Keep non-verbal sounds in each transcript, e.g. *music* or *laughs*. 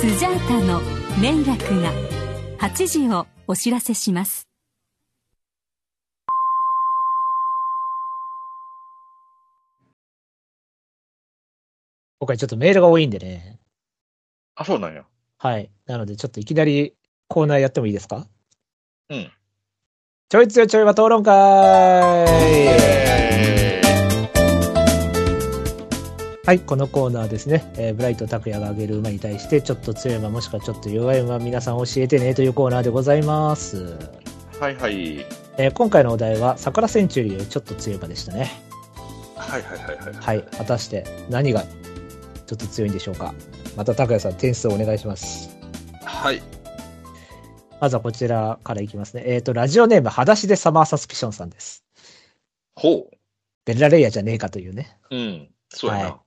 スジャータの迷惑が8時をお知らせします今回ちょっとメールが多いんでね。あ、そうなんや。はい。なので、ちょっといきなりコーナーやってもいいですか？うん。ちょいつよちょいは討論会はい、このコーナーですね。えーブライト拓也が挙げる馬に対して、ちょっと強い馬もしくはちょっと弱い馬、皆さん教えてねというコーナーでございます。はいはい。えー今回のお題は、桜センチュリーよりちょっと強い馬でしたね。はいはいはいはい。はい、果たして何がちょっと強いんでしょうか。また拓也さん、点数をお願いします。はい。まずはこちらからいきますね。えっ、と、ラジオネーム、裸足でサマーサスピションさんです。ほベルラレイヤーじゃねえかというね。う。うん。そうやな。はい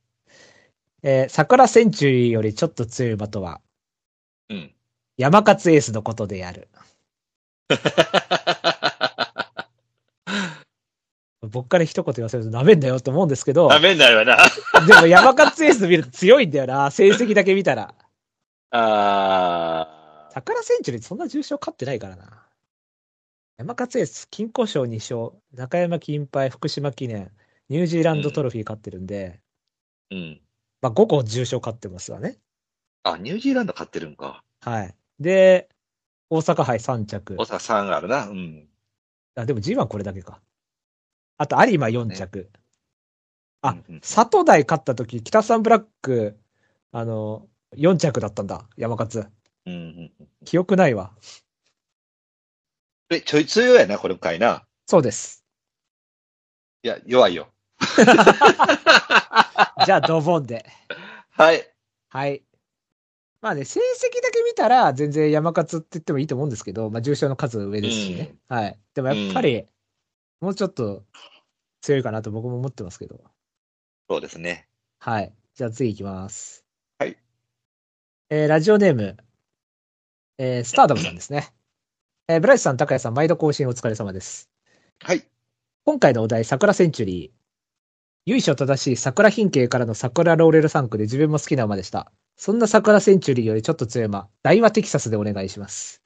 えー桜センチュリーよりちょっと強い馬とは、うん。山勝エースのことである。*laughs* 僕から一言言わせるとダメんだよと思うんですけど、ダメになるわな。*laughs* でも山勝エース見ると強いんだよな、成績だけ見たら。あ桜センチュリーそんな重賞勝ってないからな。山勝エース、金庫賞2勝、中山金杯、福島記念、ニュージーランドトロフィー勝ってるんで、ー。うん。まあ5個重賞勝ってますわね。あ、ニュージーランド勝ってるんか。はい。で、大阪杯3着大。阪3があるな。うん。あ、でも G1 これだけか。あと、有馬4着。あうんうん佐藤大勝った時、北サンブラック、あの、4着だったんだ、山勝。うんうんうん。記憶ないわ。え、ちょい強いやな、これ回な。そうです。いや、弱いよ。*laughs* じゃあ、ドボンで。はい。はい。まあね、成績だけ見たら、全然山勝って言ってもいいと思うんですけど、まあ、重賞の数上ですしね。はい。でもやっぱり、もうちょっと強いかなと僕も思ってますけど。そうですね。はい。じゃあ次行きます。はい。えーラジオネーム、えースターダムさんですね。えーブライスさん、高谷さん、毎度更新お疲れ様です。はい。今回のお題、桜センチュリー。由緒正しい桜品系からの桜ローレル3区で自分も好きな馬でした。そんな桜センチュリーよりちょっと強い馬、大和テキサスでお願いします。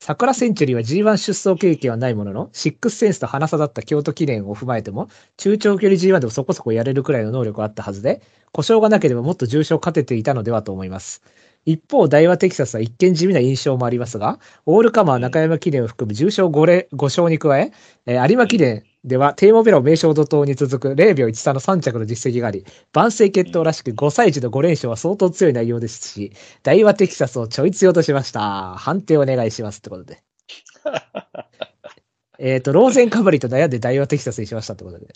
桜センチュリーは G1 出走経験はないものの、シックスセンスと花差だった京都記念を踏まえても、中長距離 G1 でもそこそこやれるくらいの能力があったはずで、故障がなければもっと重賞勝てていたのではと思います。一方、大和テキサスは一見地味な印象もありますが、オールカマー中山記念を含む重賞 5, 5勝に加え、えー有馬記念ではテーモベロ名称怒涛に続く0秒13の3着の実績があり、万世決闘らしく5歳児の5連勝は相当強い内容ですし、大和テキサスをちょい強としました。判定お願いしますってことで。*laughs* えっと、ローゼンカバリと悩んで大和テキサスにしましたってことで。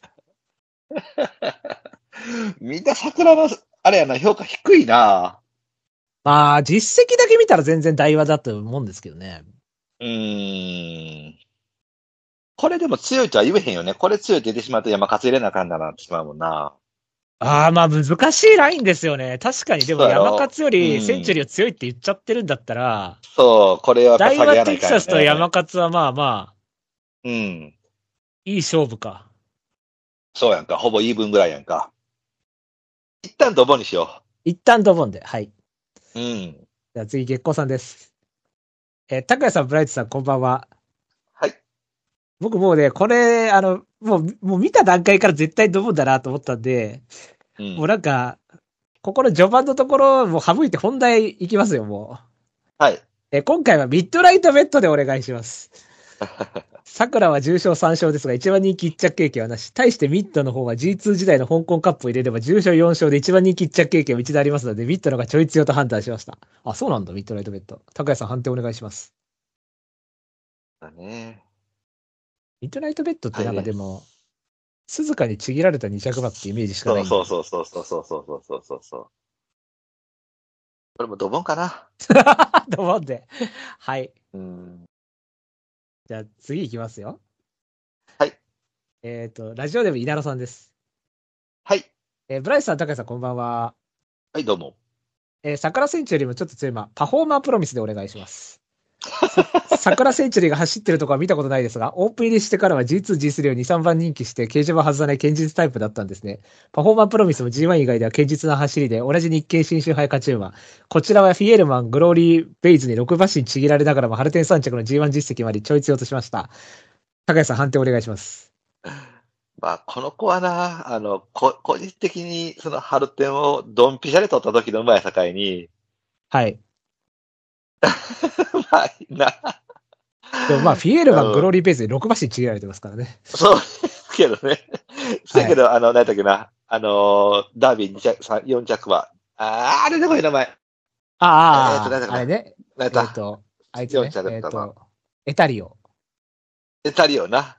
みんな桜の、あれやな、評価低いな。まあ、実績だけ見たら全然大和だと思うんですけどね。うーん。これでも強いとは言えへんよね。これ強いって言ってしまうと山勝入れなあかんだなってしまうもんな。ああ、まあ難しいラインですよね。確かに、でも山勝よりうんセンチュリーを強いって言っちゃってるんだったら、そう、これは大和テキサスと山勝はまあまあ、うん。いい勝負か。そうやんか。ほぼイーブンぐらいやんか。一旦ドボにしよ一旦ドボンで。はい。う。うん。じゃあ次、月光さんです。えー、高谷さん、ブライトさん、こんばんは。はい。僕もうね、これ、あの、もう、もう見た段階から絶対ドボンだなと思ったんで、うんもうなんか、ここの序盤のところ、もう省いて本題いきますよ、もう。はい。えー今回はミッドナイトベットでお願いします。*laughs* サクラは重賞3勝ですが、一番人気1着経験はなし。対してミッドの方は G2 時代の香港カップを入れれば重賞4勝で一番人気1着経験は一度ありますので、ミッドの方がちょい強と判断しました。あ、そうなんだ、ミッドナイトベット。高谷さん判定お願いします。だね。ミッドナイトベットってなんかでも、鈴鹿にちぎられた2着馬ってイメージしかないそうそうそうそうそうそうそうそうそうそう。これもドボンかな。と思うんで。はい。うん。じゃあ次いきますよ。はい。えっ、と、ラジオでも稲野さんです。はい。えーブライスさん、高谷さん、こんばんは。はい、どうも。えー桜センチュよりもちょっと強い馬、パフォーマープロミスでお願いします。*laughs* さ桜センチュリーが走ってるとこは見たことないですが、オープン入りしてからは G2、G3 を2、3番人気して、掲示板外さない堅実タイプだったんですね。パフォーマンプロミスも G1 以外では堅実な走りで、同じ日経新春杯勝ち馬。こちらはフィエルマン、グローリー、ベイズに6馬身ちぎられながらも、ハルテン3着の G1 実績までちょい強としました。高谷さん判定お願いします。まあ、この子はな、あの、こ個人的にそのハルテンをドンピシャで取った時の馬や境に、はい。*laughs* まあ、な、でもまあ、フィエルマン、うんグローリーベイズで6馬身ちぎられてますからね。そうです *laughs* けどね。*laughs* せやけど、あの、何だっけな、あの、ダービー2着、3 4着は、あー、あれでこい名前。ああ、えーとあれね。何やった、と、あいつね4着だえっ、ったなと、エタリオ。エタリオな。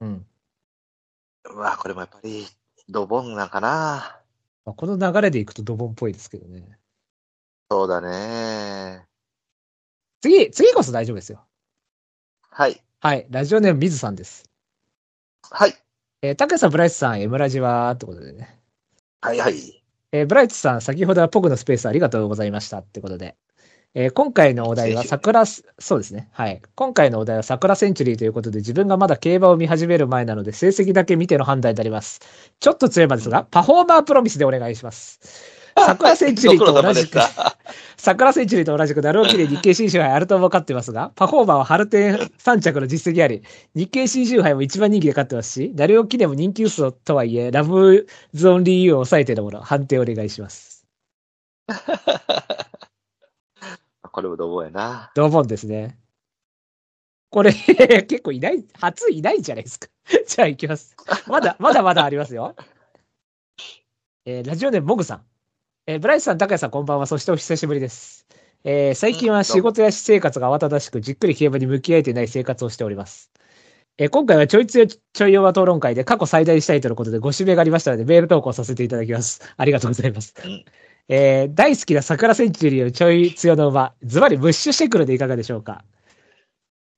うん。まあ、これもやっぱり、ドボンなんかな。まあ、この流れでいくとドボンっぽいですけどね。そうだね。次、次こそ大丈夫ですよ。はい。はい。ラジオネーム、水さんです。はい。えー、高さん、ブライトさん、エムラジは、ってことでね。はいはい。えーブライトさん、先ほどはポグのスペースありがとうございました。ってことで。えー今回のお題は桜す、そうですね。はい。今回のお題は桜センチュリーということで、自分がまだ競馬を見始める前なので、成績だけ見ての判断になります。ちょっと強いまですが、パフォーマープロミスでお願いします。桜センチュリーと同じく *laughs* 桜センチュリーと同じく、ダルオキで日経新州杯あるとも勝ってますが、パフォーマーはハルテン3着の実績あり、日経新州杯も一番人気で勝ってますし、ダルオキでも人気薄とはいえ、ラブズオンリーユーを抑えているもの、判定お願いします。*laughs* これもドボンやな。ドボンですね。これ、*laughs* 結構いない、初いないんじゃないですか。じゃあ行きます。まだ、まだまだありますよ。えーラジオネームモグさん。えーブライスさん、高谷さん、こんばんは。そしてお久しぶりです。えー最近は仕事や私生活が慌ただしく、じっくり競馬に向き合えていない生活をしております。えー今回はちょい強ちょい弱討論会で過去最大したいとのことでご指名がありましたので、メール投稿させていただきます。ありがとうございます。うんえー大好きなサクラセンチュリーよりちょい強の馬、ズバリムッシュシェクルでいかがでしょうか？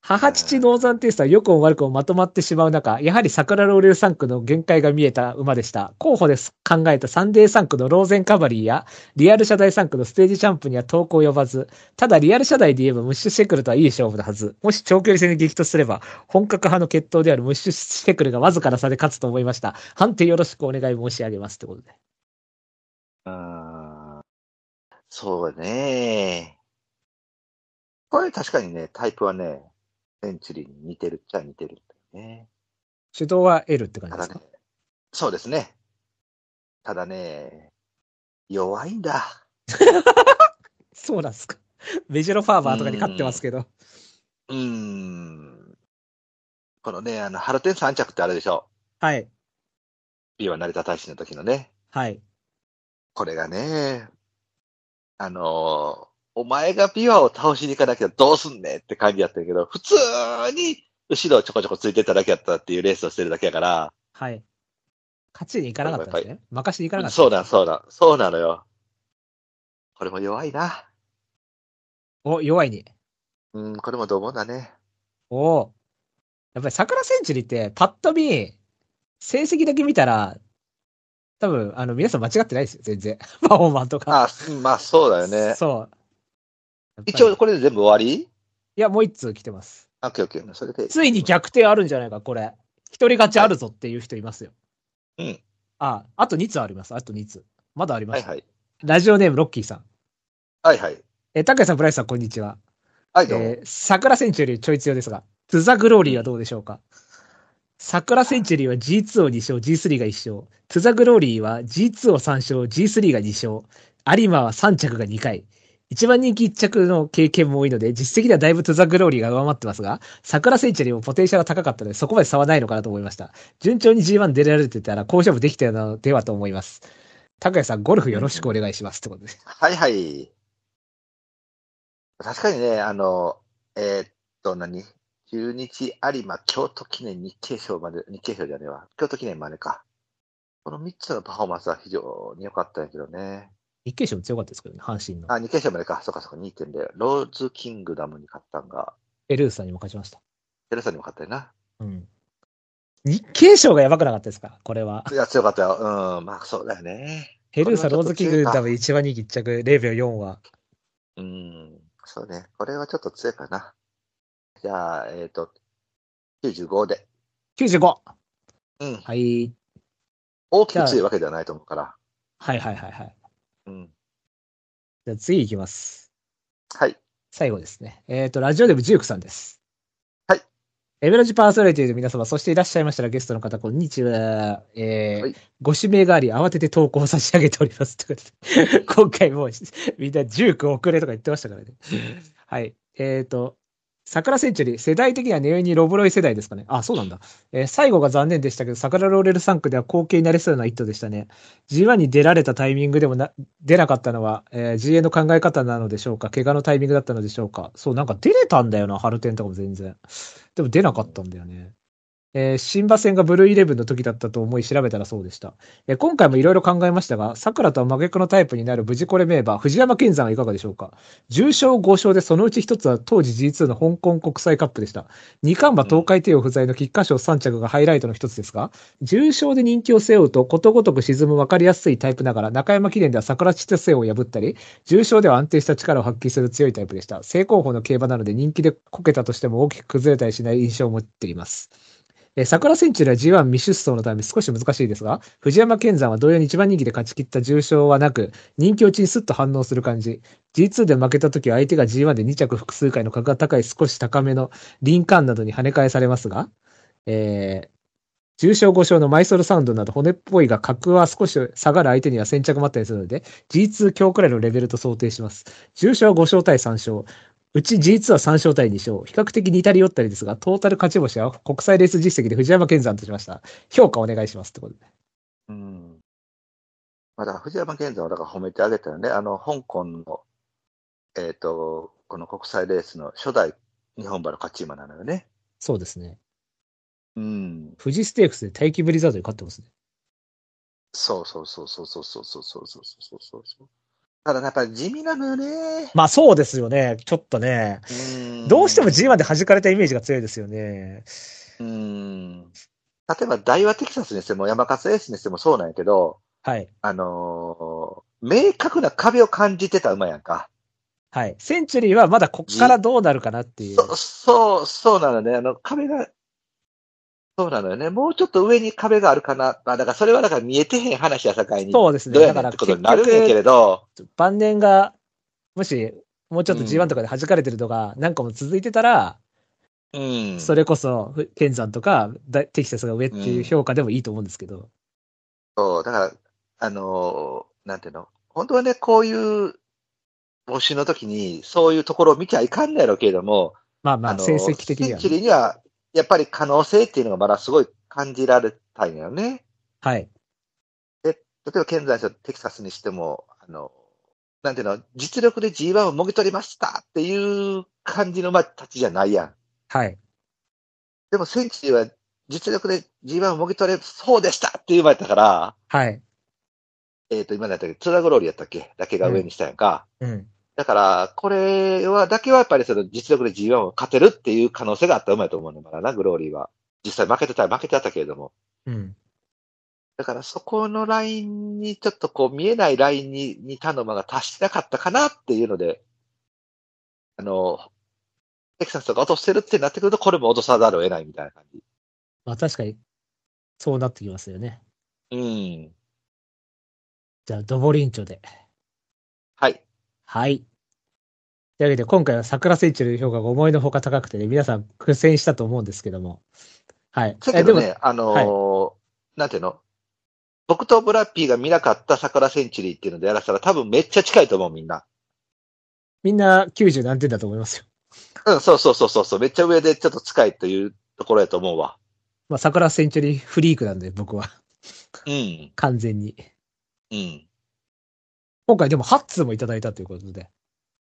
母父ノーザンテイストは良くも悪くもまとまってしまう中、やはりサクラローレル産駒の限界が見えた馬でした。候補です考えたサンデー産駒のローゼンカバリーや、リアル社大3区のステージチャンプには投稿を呼ばず、ただリアル社大で言えばムッシュシェクルとはいい勝負のはず。もし長距離戦で激突すれば、本格派の決闘であるムッシュシェクルがわずかな差で勝つと思いました。判定よろしくお願い申し上げます。ってことで。うーんそうね。これ確かにね、タイプはね、センチュリーに似てるっちゃ似てるんだよね。主導は L って感じですか？ね、そうですね。ただね、弱いんだ。そうなんですか。メジロファーマーとかに勝ってますけど。うーん。このね、あの、ハルテン3着ってあるでしょ？はい。ビワ成田大使の時のね。はい。これがね、あのーお前がビワを倒しに行かなきゃどうすんねんって感じやったけど、普通に後ろをちょこちょこついてただけやったっていうレースをしてるだけやから、はい。勝ちに行かなかったんですね。任しに行かなかった。そうだ、そうだ、そうなのよ。これも弱いな。お、弱いに。うん、これもどうもだね。おお。やっぱり桜センチュリーって、パッと見、成績だけ見たら、多分、あの、皆さん間違ってないですよ、全然。*laughs* パフォーマンとか。あ、うんまあそうだよね。そう。一応これで全部終わり？いや、もう一通来てます。オッケーオッケー。それで。ついに逆転あるんじゃないか、これ。一人勝ちあるぞっていう人いますよ。うん。あ、あと2通あります。あと2通。まだあります。はいはい。ラジオネーム、ロッキーさん。はいはい。えー、高谷さん、ブライスさん、こんにちは。はい、どうも。えーサクラセンチュリーちょい強ですが、トゥザグローリーはどうでしょうか？サクラセンチュリーは G2 を2勝、G3 が1勝。トゥザグローリーは G2 を3勝、G3 が2勝。有馬は3着が2回。一番人気1着の経験も多いので、実績ではだいぶトゥザグローリーが上回ってますが、桜センチュリもポテンシャルが高かったので、そこまで差はないのかなと思いました。順調に G1 出られてたら、好勝負できたのではと思います。高谷さん、ゴルフよろしくお願いします。ってことで。はいはい。確かにね、あの、えーっと、何？中日、有馬、京都記念、日経賞まで、日経賞じゃねえわ。京都記念までか。この3つのパフォーマンスは非常に良かったんやけどね。日経賞も強かったですけどね、阪神の。あ、日経賞までか。そうかそうか、2.0。ローズキングダムに勝ったんが、エルーさんにも勝ちました。テレサにも勝ったよな。うん。日経賞がやばくなかったですか？これは。いや、強かったよ。うん、まあそうだよね。ヘルーサ、ローズキングダムこれはちょっと強いか一番人気1着0秒4は。うん、そうね。これはちょっと強いかな。じゃあ、えっ、と、95で。95! うん。はい。大きく強いわけではないと思うから。はいはいはいはい。うん。じゃあ次いきます。はい。最後ですね。えっ、と、ラジオデブジュークさんです。はい。エベロジパーソナリティの皆様、そしていらっしゃいましたらゲストの方、こんにちは。えーはいご指名があり、慌てて投稿を差し上げております。ということで *laughs* 今回もうみんなジューク遅れとか言ってましたからね。はい。えっ、と、桜センチュリー、世代的にはネオにロブロイ世代ですかね。あ、そうなんだ。えー最後が残念でしたけど、桜ローレル3区では後継になりそうな一頭でしたね。G1 に出られたタイミングでもな出なかったのは、えー GA の考え方なのでしょうか怪我のタイミングだったのでしょうかそう、なんか出れたんだよな、ハルテンとかも全然。でも出なかったんだよね。えー新馬戦がブルーイレブンの時だったと思い調べたらそうでした。えー今回もいろいろ考えましたが、桜とは真逆のタイプになる無事これ名馬、藤山健山はいかがでしょうか？重賞5勝でそのうち1つは当時 G2 の香港国際カップでした。二冠馬東海帝王不在の菊花賞3着がハイライトの一つですが、重賞で人気を背負うとことごとく沈む分かりやすいタイプながら、中山記念では桜千歳を破ったり、重賞では安定した力を発揮する強いタイプでした。正攻法の競馬なので人気でこけたとしても大きく崩れたりしない印象を持っています。えー桜センチュリーは G1 未出走のため少し難しいですが、藤山健山は同様に一番人気で勝ち切った重賞はなく、人気落ちにスッと反応する感じ。G2 で負けた時は相手が G1 で2着複数回の格が高い少し高めのリンカーンなどに跳ね返されますが、えー、重賞5勝のマイソルサウンドなど骨っぽいが格は少し下がる相手には先着もあったりするので、G2 強くらいのレベルと想定します。重賞5勝対3勝。うち G2 は3勝対2勝。比較的似たり寄ったりですが、トータル勝ち星は国際レース実績で藤山健山としました。評価お願いしますってことで。うん。まあ、だ藤山健三はだから褒めてあげたよね。あの、香港の、えっ、と、この国際レースの初代日本馬の勝ち馬なのよね。そうですね。うん。富士ステークスで待機ブリザードに勝ってますね。そうそうそうそうそうそうそうそうそうそうそうそう。ただやっぱり地味なのよね。まあそうですよね。ちょっとね。うんどうしても G1 で弾かれたイメージが強いですよね。うん。例えば、大和テキサスにしても山勝エースにしてもそうなんやけど、はい。あのー明確な壁を感じてた馬やんか。はい。センチュリーはまだこっからどうなるかなっていう。そそう、そうなのね。あの、壁が、そうなのよね。もうちょっと上に壁があるかな。まあ、だからそれはだから見えてへん話やさかいに。そうですね。どうやだからねんってことになるんやけれど、晩年が、もし、もうちょっと G1 とかで弾かれてるとか、なんかも続いてたら、うん。それこそ、ふケンザンとか、だテキサスが上っていう評価でもいいと思うんですけど。そう、だから、あのーなんていうの？本当はね、こういう募集の時に、そういうところを見ちゃいかんのやろうけれども、まあまあ、成績的にはセンチュリーには、やっぱり可能性っていうのがまだすごい感じられたいのよね。はい。例えば、現在のテキサスにしても、あの、なんていうの、実力で G1 をもぎ取りましたっていう感じの馬たちじゃないやん。はい。でも、センチは実力で G1 をもぎ取れそうでしたっていう馬やったから、はい。えっ、と、今だったっけツーダグローリーやったっけだけが上にしたやんか。うん。だから、これは、だけはやっぱりその実力で G1 を勝てるっていう可能性があった馬やと思うのだな、グローリーは。実際負けてたら負けてたけれども。うん。だからそこのラインに、ちょっとこう見えないラインに、に他の馬が達してなかったかなっていうので、あの、テキサスとか落とせるってなってくると、これも落とさざるを得ないみたいな感じ。まあ確かに、そうなってきますよね。うん。じゃあ、ドボリンチョで。はい。はい。というわけで、今回は桜センチュリーの評価が思いのほか高くてね、皆さん苦戦したと思うんですけども。はい。だけどえでも、ね、あのーなんていうの？僕とブラッピーが見なかった桜センチュリーっていうのでやらせたら多分めっちゃ近いと思う、みんな。みんな90何点だと思いますよ。うん、そうそうそうそうそう。めっちゃ上でちょっと近いというところやと思うわ。まあ、桜センチュリーフリークなんで、僕は。うん。完全に。うん。今回でも8通もいただいたということで。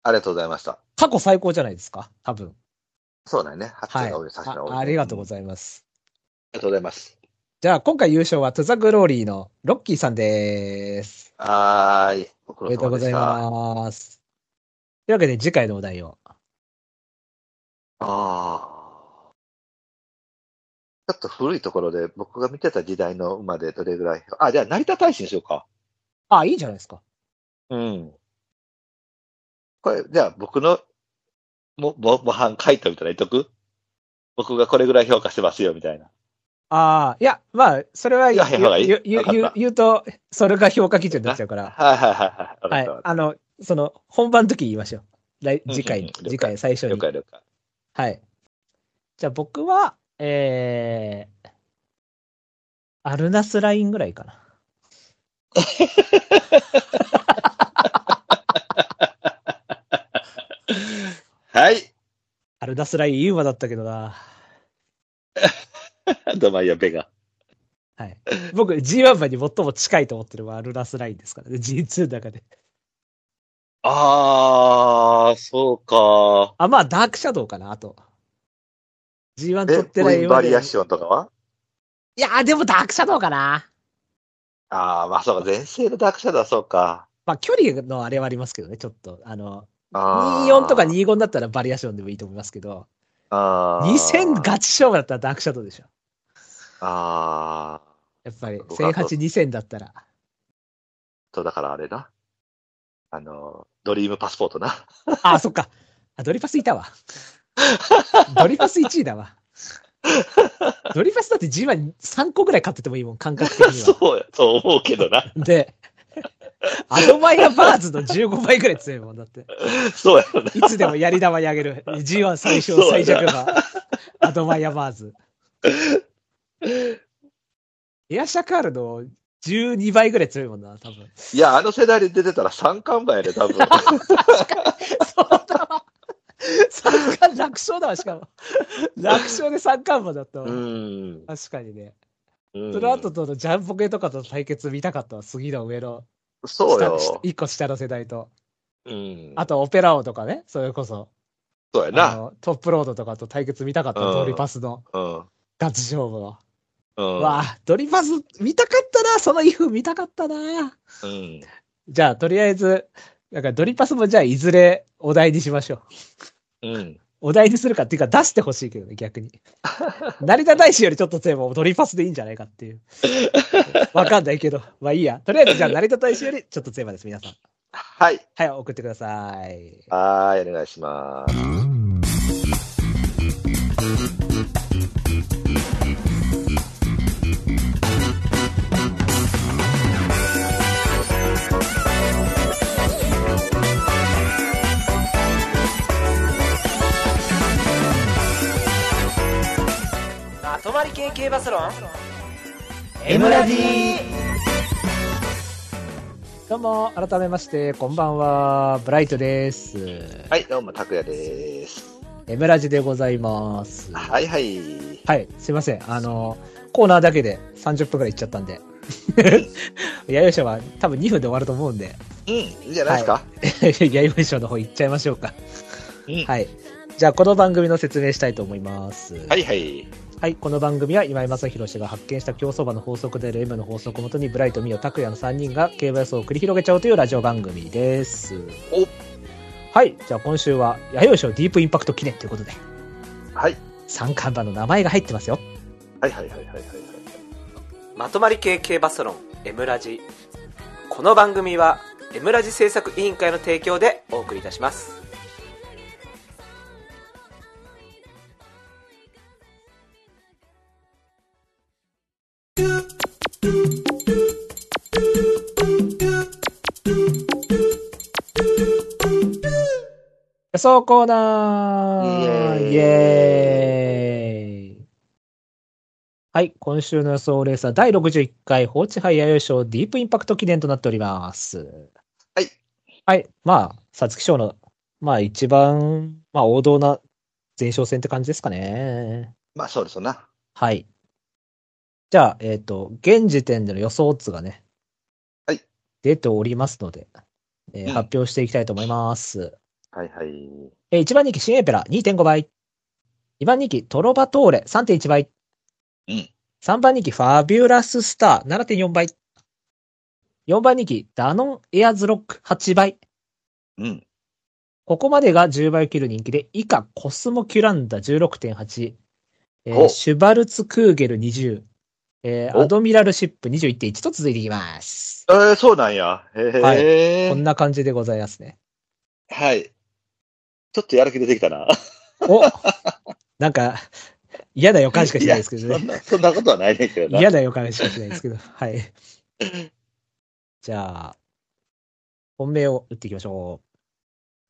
ありがとうございました。過去最高じゃないですか？多分。そうだよね。発はい。注が多い、さすが多いあありがとうごいざいます。ありがとうございます。じゃあ、今回優勝はトゥザグローリーのロッキーさんです。はーい。おめでとうござい。ます。というわけで、次回のお題を。ああ。ちょっと古いところで僕が見てた時代の馬でどれぐらい？あ、じゃあ成田大使にしようか。あ、いいじゃないですか。うん。これ、じゃあ僕のも、も、模範書いたみたいな言っとく？僕がこれぐらい評価してますよ、みたいな。ああ、いや、まあ、それは言いやいやいいう言う言うと、それが評価基準になっちゃうから。はいはいはいはい。はいあの、その、本番の時言いましょう。来次回にうんうんうん、次回最初た。了に。解了解。はい。じゃあ僕は、えー、アルナスラインぐらいかな。*laughs* はい。アルナスラインいい馬だったけどな。*laughs* ドマイヤベガ。はい。僕、G1 馬に最も近いと思ってるのはアルナスラインですからね。G2 の中で。あー、そうか。あ、まあ、ダークシャドウかな、あと。G1 取え、ってないバリアシオンとかは？いやー、でもダークシャドウかな。あー、まあそうか。前世のダークシャドウはそうか。まあ、距離のあれはありますけどね、ちょっと。あの、あー24とか25だったらバリアションでもいいと思いますけど、あー2000ガチ勝負だったらダークシャドウでしょ。あやっぱり、僕は1008、2000だったら。ー。と、だからあれな。あの、ドリームパスポートな。あ、そっか。あ、ドリパスいたわ。ドリパス1位だわ。ドリパスだって G13 個ぐらい買っててもいいもん、感覚的には。*laughs* そうや、そう思うけどな。で、*laughs* アドマイヤバーズの15倍ぐらい強いもんだって。そうやろな。いつでもやり玉にあげる。G1 最小最弱馬。アドマイヤバーズ。エアシャカールの12倍ぐらい強いもんな、多分。いや、あの世代で出てたら三冠馬やね、多分。*laughs* そうだわ。三冠楽勝だわ、しかも。楽勝で三冠馬だったわ。うん。確かにね。うんその後とのジャンポケとかと対決見たかったわ。次の上のそうよ。下一個下の世代と。うん。あとオペラ王とかね、それこそ。そうやな。トップロードとかと対決見たかった、うんドリパスのうん。ガチ勝負の。うん。わあ、ドリパス見たかったな、そのイフ見たかったな。うん。じゃあ、とりあえず、なんかドリパスもじゃあいずれお題にしましょう。うん。お題にするかっていうか出してほしいけどね、逆に。成田大使よりちょっと強いもんドリパスでいいんじゃないかっていう。*laughs* わかんないけど。まあいいや。とりあえずじゃあ成田大使よりちょっと強いです、皆さん。はい。はい、送ってください。はーい、お願いします。まとまり系系バスロン M ラジどうも、改めまして、こんばんは、ブライトです。はい、どうも、拓也です。M ラジでございます。はいはい。はい、すいません。あの、コーナーだけで30分くらいいっちゃったんで。弥生賞は多分2分で終わると思うんで、うん、いいんじゃないですか。弥生賞の方行っちゃいましょうか。うんはい。じゃあ、この番組の説明したいと思います。はいはい。はい、この番組は今井正弘氏が発見した競走馬の法則である M の法則をもとにブライト、ミオ、拓也の3人が競馬予想を繰り広げちゃおうというラジオ番組です。おはい、じゃあ今週は弥生賞ディープインパクト記念ということで、はい。三冠馬の名前が入ってますよ。はいはいはいはいはいはい。まとまり系系バスロン M ラジこの番組は M ラジ制作委員会の提供でお送りいたします予想コーナーイエーイイエーイはい、今週の予想レースは第61回放置杯弥生賞ディープインパクト記念となっております。はい。はい、まあ、皐月賞の、まあ一番、まあ王道な前哨戦って感じですかね。まあそうですよな。はい。じゃあ、えっ、と、現時点での予想オッズがね、はい。出ておりますので、えーうん発表していきたいと思います。はいはい。えー1番人気新エペラ2.5倍。2番人気トロバトーレ3.1倍。うん。3番人気ファビュラススター7.4倍。4番人気ダノンエアズロック8倍。うん。ここまでが10倍を切る人気で、以下コスモキュランダ16.8。えーおシュバルツクーゲル20。えーおアドミラルシップ21.1と続いていきます。えー、そうなんや。へえ。こんな感じでございますね。はい。ちょっとやる気出てきたな。おなんか、嫌な予感しかしないですけどね。そんな、そんなことはないねんけどな。嫌な予感しかしないですけど。はい。じゃあ、本命を打っていきましょ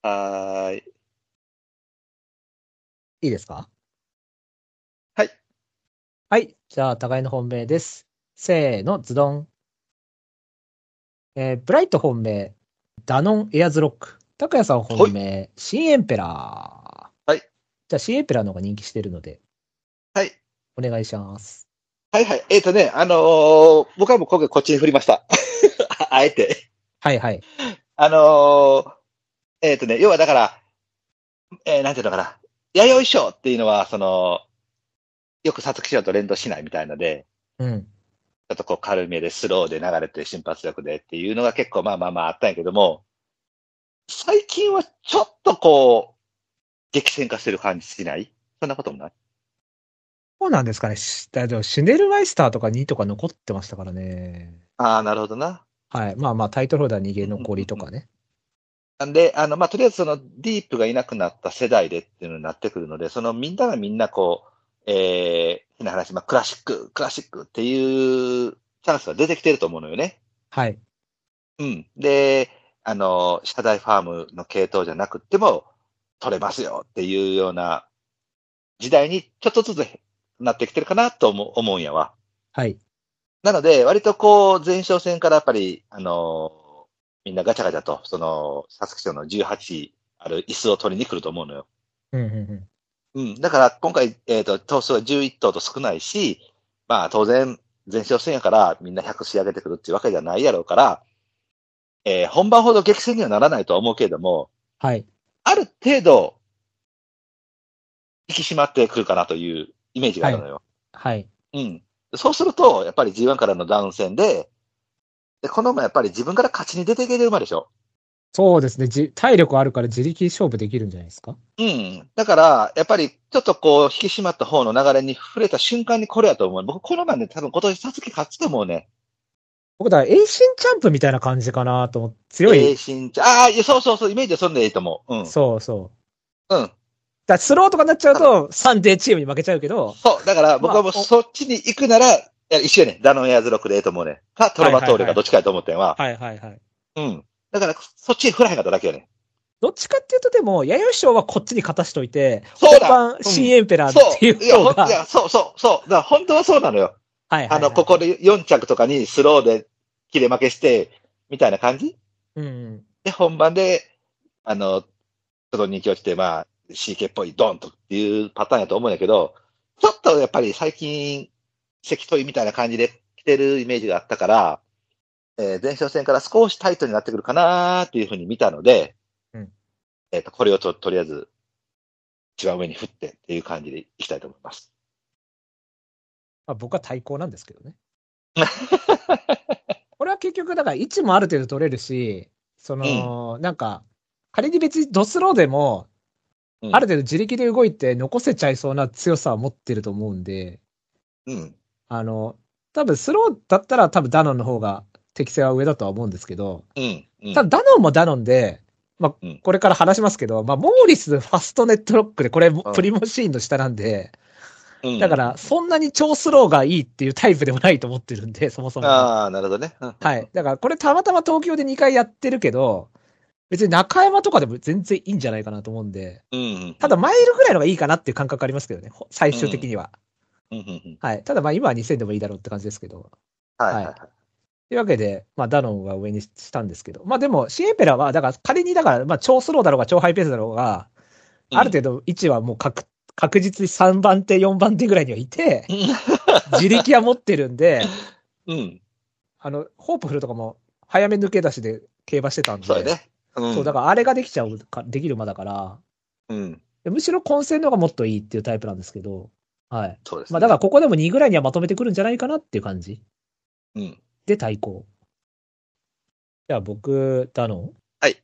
はーい。う。いいですか？はい。はい。じゃあ、互いの本命です。せーの、ズドン。えーブライト本命、ダノンエアズロック。拓也さん本命、新エンペラー。はい。じゃあ、新エンペラーの方が人気してるので、はい。お願いします。はいはい。えっ、とね、あのー僕はもう今回こっちに振りました。あ *laughs* あえて。はいはい。あのーえっ、とね、要はだから、えーなんていうのかな。弥生賞っていうのは、その、よく皐月賞と連動しないみたいので、うん。ちょっとこう軽めでスローで流れて瞬発力でっていうのが結構まあまあまああったんやけども、最近はちょっとこう、激戦化してる感じしない？そんなこともない？そうなんですかね。しだシュネルマイスターとか2とか残ってましたからね。ああ、なるほどな。はい。まあまあ、タイトルホルダー逃げ残りとかね。なんで、あの、まあ、とりあえずそのディープがいなくなった世代でっていうのになってくるので、そのみんながみんなこう、えー、変な話、まあ、クラシック、クラシックっていうチャンスが出てきてると思うのよね。はい。うん。で、あの、謝罪ファームの系統じゃなくっても取れますよっていうような時代にちょっとずつなってきてるかなと思う思うんやわ。はい。なので、割とこう、前哨戦からやっぱり、あのーみんなガチャガチャと、その、サスキ賞の18ある椅子を取りに来ると思うのよ。うんうんうん。うん。だから、今回、えっ、と、頭数は11頭と少ないし、まあ、当然、前哨戦やから、みんな100仕上げてくるっていうわけじゃないやろうから、えー本番ほど激戦にはならないとは思うけれども、はい。ある程度、引き締まってくるかなというイメージがあるのよ。はい。うん。そうすると、やっぱり G1 からのダウン戦で、で、この馬やっぱり自分から勝ちに出ていける馬でしょ。そうですね。じ体力あるから自力勝負できるんじゃないですか？うん。だから、やっぱりちょっとこう、引き締まった方の流れに触れた瞬間にこれやと思う。僕、この馬ね、多分今年サツキ勝つと思うね。僕だから、エイシンチャンプみたいな感じかなと思って、強い。えー、身長ああ、いや、そうそうそう、イメージはそんでいいと思う。うん。そうそう。うん。だスローとかになっちゃうと、サンデーチームに負けちゃうけど、そう。だから、僕はもうそっちに行くなら、いや一緒やね。ダノンエアーズロックでええと思うね。か、トロバトールがどっちかやと思ってんわ。はいはいはい。うん。だから、そっちに振らへんかっただけやね。どっちかっていうとでも、弥生賞はこっちに勝たしといて、そうだ本番、新エンペラー。っていういや、ほんい方が、や、そうそう、そう。だから本当はそうなのよ。はいはいはいあの、ここで4着とかにスローで切れ負けして、みたいな感じ？うんうん。で、本番で、あの、ちょっと人気落ちて、まあ、CK っぽいドンとっていうパターンやと思うんだけど、ちょっとやっぱり最近、関取みたいな感じで来てるイメージがあったから、えー前哨戦から少しタイトになってくるかなーっていうふうに見たので、うんえっ、と、これをととりあえず、一番上に振ってっていう感じでいきたいと思います。まあ、僕は対抗なんですけどね。*laughs* これは結局、だから位置もある程度取れるし、その、なんか、仮に別にドスローでも、うんある程度自力で動いて残せちゃいそうな強さは持ってると思うんで、うん。あの、多分スローだったら多分ダノンの方が適性は上だとは思うんですけど、うん。うん。ただダノンもダノンで、まあうん、これから話しますけど、まあ、モーリスファストネットロックで、これプリモシーンの下なんで、うんだから、そんなに超スローがいいっていうタイプでもないと思ってるんで、そもそも。ああ、なるほどね。うんはい。だから、これたまたま東京で2回やってるけど、別に中山とかでも全然いいんじゃないかなと思うんで、うん。ただマイルぐらいのがいいかなっていう感覚ありますけどね、ほ最終的には。はい。ただまあ今は2000でもいいだろうって感じですけど。はい。というわけで、まあダノンは上にしたんですけど、まあでもシエンペラは、だから仮にだから、まあ超スローだろうが超ハイペースだろうが、ある程度位置はもう確確実に3番手、4番手ぐらいにはいて、*laughs* 自力は持ってるんで、うん。あの、ホープフルとかも早め抜け出しで競馬してたんで、そうやね。うん。そう、だからあれができちゃうか、できる馬だから、うん。でむしろ混戦の方がもっといいっていうタイプなんですけど、はい。そうです、ね。まあだからここでも2ぐらいにはまとめてくるんじゃないかなっていう感じうん。で対抗。じゃあ僕、ダノンはい。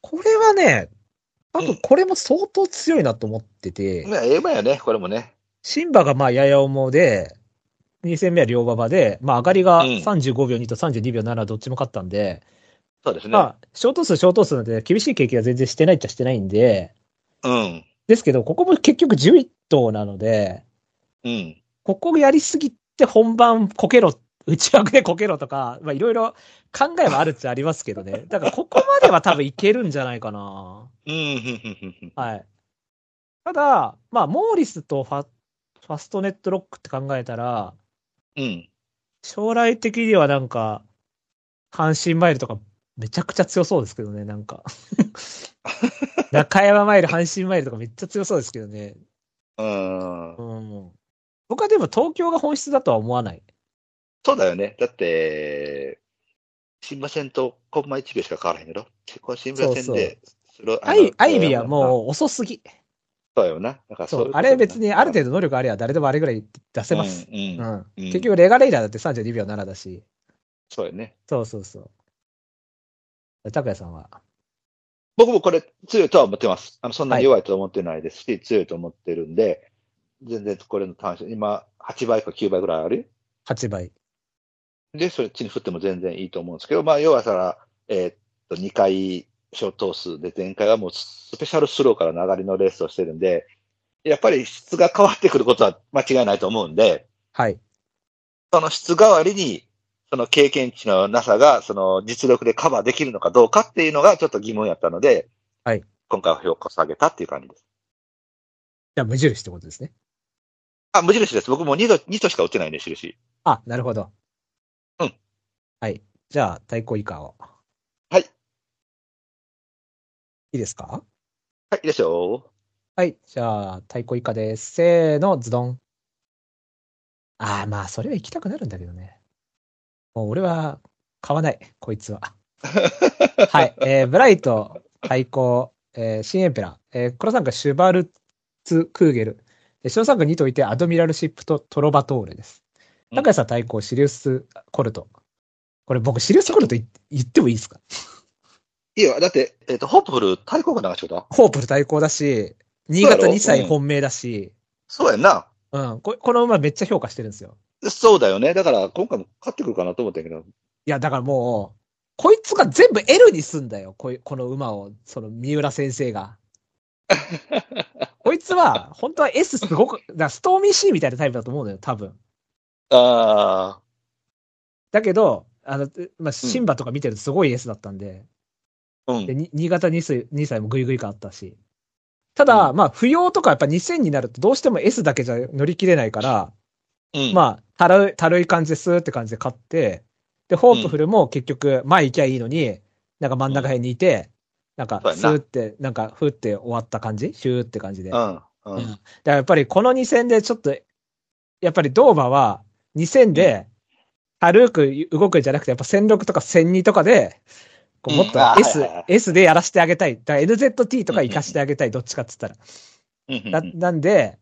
これはね、多分これも相当強いなと思ってて、まあ、ええ馬やね、これもね。シンバがまあやや重で、2戦目は両馬場で、まあ上がりがうん35秒2と32秒7どっちも勝ったんで、そうですね。まあ、ショート数、ショート数なんで、厳しい経験は全然してないっちゃしてないんで、うん。ですけど、ここも結局11頭なので、うん。ここやりすぎて本番こけろ、内枠でこけろとか、まあいろいろ考えはあるっちゃありますけどね。だからここまでは多分いけるんじゃないかな。うん。うん。はい。ただ、まあ、モーリスとファファストネットロックって考えたら、うん。将来的にはなんか、阪神マイルとかめちゃくちゃ強そうですけどね、なんか。*laughs* 中山マイル、阪神マイルとかめっちゃ強そうですけどね。うん。うん。僕はでも東京が本質だとは思わない。そうだよね。だって、新馬戦とコンマ1秒しか変わらへんやろ？結構新馬戦で、それをアイアイビーはう。もう遅すぎ。そうよな。だからそう。あれ別にある程度能力あれば誰でもあれぐらい出せます。うん。うんうん。うん結局レガレイダーだって32秒7だし。そうよね。そうそうそう。拓也さんは？僕もこれ強いとは思ってます。あの、そんなに弱いとは思ってないですし、強いと思ってるんで、全然これの単身、今、8倍か9倍ぐらいある？8倍。で、そっちに振っても全然いいと思うんですけど、まあ、要はさ、えーっと、2回小投数で、前回はもうスペシャルスローからの上がりのレースをしてるんで、やっぱり質が変わってくることは間違いないと思うんで、はい。その質代わりに、その経験値のなさが、その実力でカバーできるのかどうかっていうのがちょっと疑問やったので、はい。今回は評価を下げたっていう感じです。じゃあ無印ってことですね。あ、無印です。僕も2度、2度しか打ってないんで、印。あ、なるほど。うん。はい。じゃあ、対抗以下を。はい。いいですか？はい、いいですよ。はい。じゃあ、対抗以下です。せーの、ズドン。ああ、まあ、それは行きたくなるんだけどね。もう俺は買わない、こいつは。*laughs* はい。えー、ブライト、対抗、えー、新エンペラー、えー、黒参加シュバルツ・クーゲル、えー白参加2といてアドミラルシップとトロバトーレです。うん高谷さん対抗シリウス・コルト。これ僕、シリウス・コルト言言ってもいいですか？いいよ。だって、えっ、と、ホップフル対抗が流しこと？ホープル対抗だし、新潟2歳本命だし、そうやんな。うん、ここの馬めっちゃ評価してるんですよ。そうだよね。だから、今回も勝ってくるかなと思ったんやけど。いや、だからもう、こいつが全部 L にすんだよ。こいこの馬を、その三浦先生が。*laughs* こいつは、本当は S すごく、だからストーミー C みたいなタイプだと思うのよ、多分。あだけど、あの、まあ、シンバとか見てるとすごい S だったんで、あ、うんで。に新潟2歳 ,2 歳もグイグイ感あったし。ただ、うんまあ、不要とかやっぱ2000になるとどうしても S だけじゃ乗り切れないから、うん、まあ、たるい、たるい感じですって感じで勝って、で、ホープフルも結局、前行きゃいいのに、なんか真ん中辺にいて、なんか、スーって、なんか、ふーって終わった感じシューって感じで。うだかん。ううんん。らやっぱりこの2戦でちょっと、やっぱりドーバは2戦で、軽く動くんじゃなくて、やっぱ1006とか1002とかで、こうもっとうん S、はいはいはい S でやらせてあげたい。だから NZT とか活かしてあげたい、どっちかっつったら。うん。ななんで、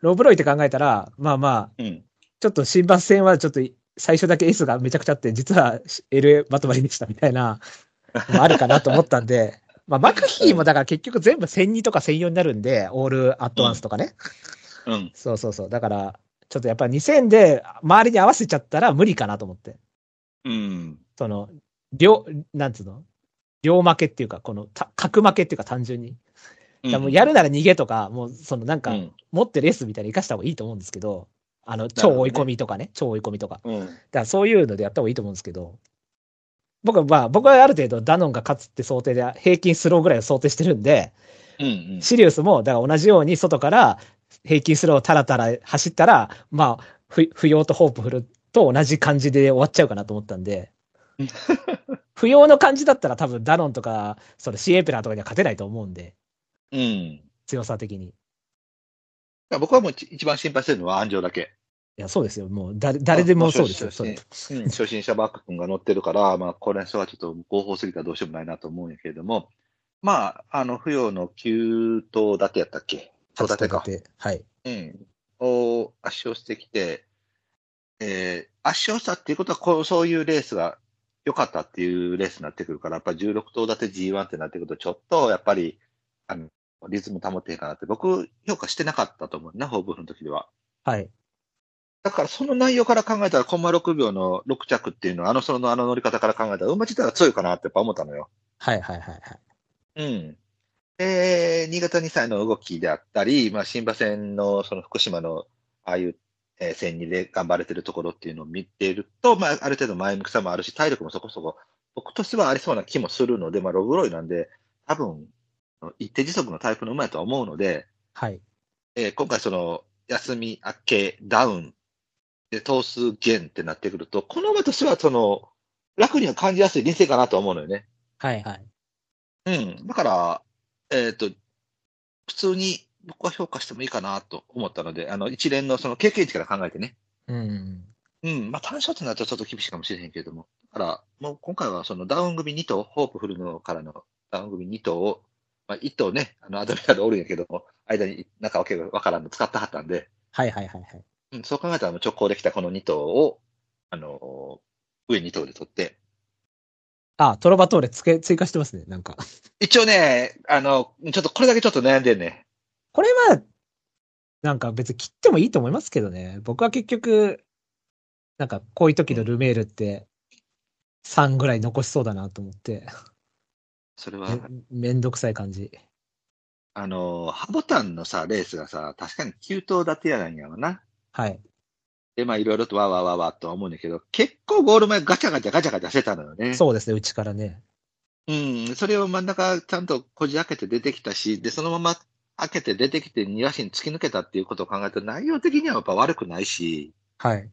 ロブロイって考えたら、まあまあ、うん。ちょっと新バス戦はちょっと最初だけ S がめちゃくちゃあって、実は LA まとまりでしたみたいな、あるかなと思ったんで、*laughs* まあマクヒーもだから結局全部1002とか1004になるんで、オールアットワンスとかね。うん。そうそうそう。だから、ちょっとやっぱ2000で周りに合わせちゃったら無理かなと思って。うん。その、両、なんつうの？両負けっていうか、この、た角負けっていうか単純に。だからもうやるなら逃げとか、もうそのなんか、うん。持ってる S みたいに生かした方がいいと思うんですけど、あの、超追い込みとかね、超追い込みとか。うん。だからそういうのでやった方がいいと思うんですけど、僕はまあ、僕はある程度ダノンが勝つって想定で平均スローぐらいを想定してるんで、うん。シリウスも、だから同じように外から平均スローをタラタラ走ったら、まあ、不不要とホープフルと同じ感じで終わっちゃうかなと思ったんで、*laughs* 不要の感じだったら多分ダノンとか、そのシエペラとかには勝てないと思うんで、うん。強さ的に。い僕はもう一一番心配してるのは安城だけ。や、そうですよ。もう誰、誰でもそうですよ、それ。うん、初心者バック君が乗ってるから、まあ、これはちょっと合法すぎたらどうしようもないなと思うんやけれども、まあ、あの、扶養の9頭立てやったっけ？頭立てか。て。はい。うん。を圧勝してきて、えー、圧勝したっていうことはこう、そういうレースが良かったっていうレースになってくるから、やっぱり16頭立て G1 ってなってくると、ちょっとやっぱり、あの、リズム保っていいかなって、僕、評価してなかったと思うな、ホーブフの時では。はい。だからその内容から考えたら、コンマ6秒の6着っていうのは、あの、その、あの乗り方から考えたら、馬自体は強いかなってやっぱ思ったのよ。はいはいはいはい。うん。えー、新潟2歳の動きであったり、まあ、新馬戦のその福島のああいう、えー戦にで頑張れてるところっていうのを見ていると、まあ、ある程度前向きさもあるし、体力もそこそこ、僕としてはありそうな気もするので、まあ、ロブロイなんで、多分、一定時速のタイプの馬やとは思うので、はい。えー今回その、休み明け、ダウン、で、頭数減ってなってくると、この馬としてはその、楽には感じやすい臨戦かなと思うのよね。はいはい。うん。だから、えっ、と、普通に僕は評価してもいいかなと思ったので、あの、一連のその経験値から考えてね。うん。うん。まあ、単勝ってなるとちょっと厳しいかもしれへんけれども。だから、もう今回はそのダウン組2頭、ホープフルのからのダウン組2頭を、まあ、1頭ね、あの、アドミラルおるんやけども、間に中分けがわからんの使ってはったんで、はいはいはいはい。うん、そう考えたら直行できたこの2頭を、あの上2頭で取って、あ、トロバトーレつけ、追加してますね、なんか。一応ね、あの、ちょっとこれだけちょっと悩んでんね。これは、なんか別に切ってもいいと思いますけどね。僕は結局、なんかこういう時のルメールって、3ぐらい残しそうだなと思って、それは、めめんどくさい感じ。あの、ハボタンのさ、レースがさ、確かに9頭立てやなんやわな。はい。で、まあいろいろとわーわーわーわーとは思うんだけど、結構ゴール前ガチャガチャガチャガチャしてたのよね。そうですね、うちからね。うん。それを真ん中ちゃんとこじ開けて出てきたし、で、そのまま開けて出てきて庭師に突き抜けたっていうことを考えたら内容的にはやっぱ悪くないし、はい。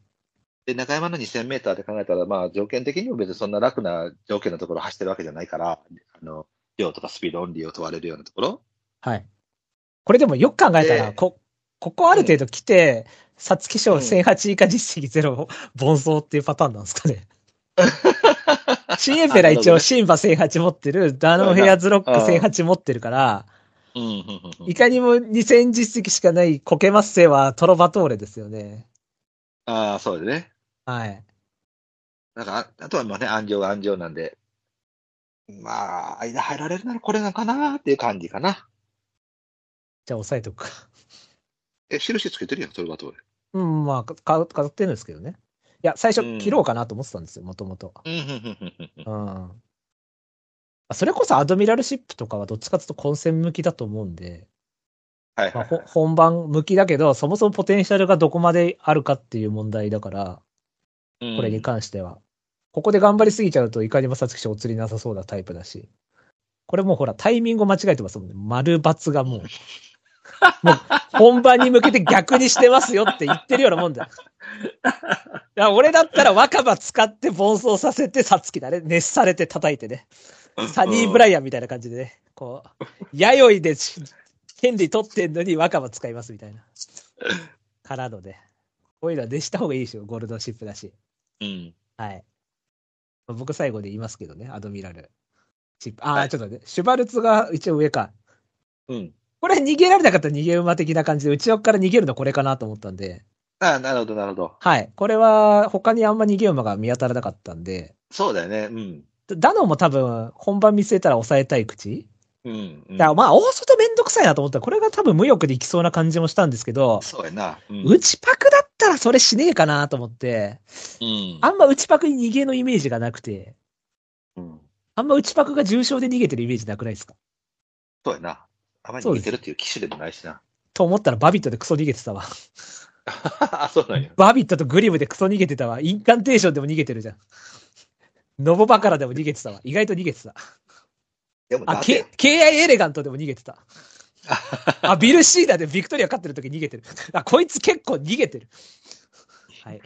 で、中山の2000メーターで考えたら、まあ条件的にも別にそんな楽な条件のところを走ってるわけじゃないから、あの、量とかスピードオンリーを問われるようなところ。はい。これでもよく考えたら、でこ、ここある程度来て、皐月賞うん1008以下実績ゼロ、凡走っていうパターンなんですかね。*laughs* シンエンペラ一応シンバ1008持ってる、ダノンヘアズロック1008持ってるから、いかにも2000実績しかないコケマッセはトロバトーレですよね。ああ、そうですね。はい。なんか、ああとはまあね、安城が安城なんで、まあ、間入られるならこれなんかなっていう感じかな。じゃあ押さえとくか。え、印つけてるやん、それだと。うん、まあ、か買う買ってるんですけどね。いや、最初うん切ろうかなと思ってたんですよ、もともと。うん、うん、うん、うんうん。うん。あそれこそアドミラルシップとかはどっちかというと混戦向きだと思うんで、はい、まあ、はいほ本番向きだけど、そもそもポテンシャルがどこまであるかっていう問題だから、はい。これに関しては。ここで頑張りすぎちゃうと、いかにもさつき賞お釣りなさそうなタイプだし。これもうほら、タイミングを間違えてますもんね。丸×がもう。もう、本番に向けて逆にしてますよって言ってるようなもんだよ。*laughs* いや俺だったら若葉使って暴走させて、さつきだね。熱されて叩いてね。サニー・ブライアンみたいな感じでね。こう、弥生でし権利取ってんのに若葉使いますみたいな。からので。こういうのはでした方がいいでしょ。ゴールドシップだし。うん。はい。まあ僕最後で言いますけどね、アドミラル。チップ。ああ、はいちょっと待って。シュバルツが一応上か。うん。これ逃げられなかったら逃げ馬的な感じで、内側から逃げるのこれかなと思ったんで、ああ、なるほど、なるほど。はい。これは他にあんま逃げ馬が見当たらなかったんで、そうだよね。うん。ダノンも多分本番見据えたら抑えたい口。うん。うんだからまあ、大外めんどくさいなと思ったら、これが多分無欲でいきそうな感じもしたんですけど、そうやな。うん。内パクだったらそれしねえかなと思って、うん。あんま内パクに逃げのイメージがなくて、うん。あんま内パクが重傷で逃げてるイメージなくないですか？そうやな。あまり似てるっていう機種でもないしな。と思ったらバビットでクソ逃げてたわ。*laughs* あ、そうなんや。バビットとグリムでクソ逃げてたわ。インカンテーションでも逃げてるじゃん。ノボバカラでも逃げてたわ。意外と逃げてた。あ、でもだ K、KI エレガントでも逃げてた。*laughs* あ、ビルシーダーでビクトリア勝ってる時逃げてる。あ、こいつ結構逃げてる。はい。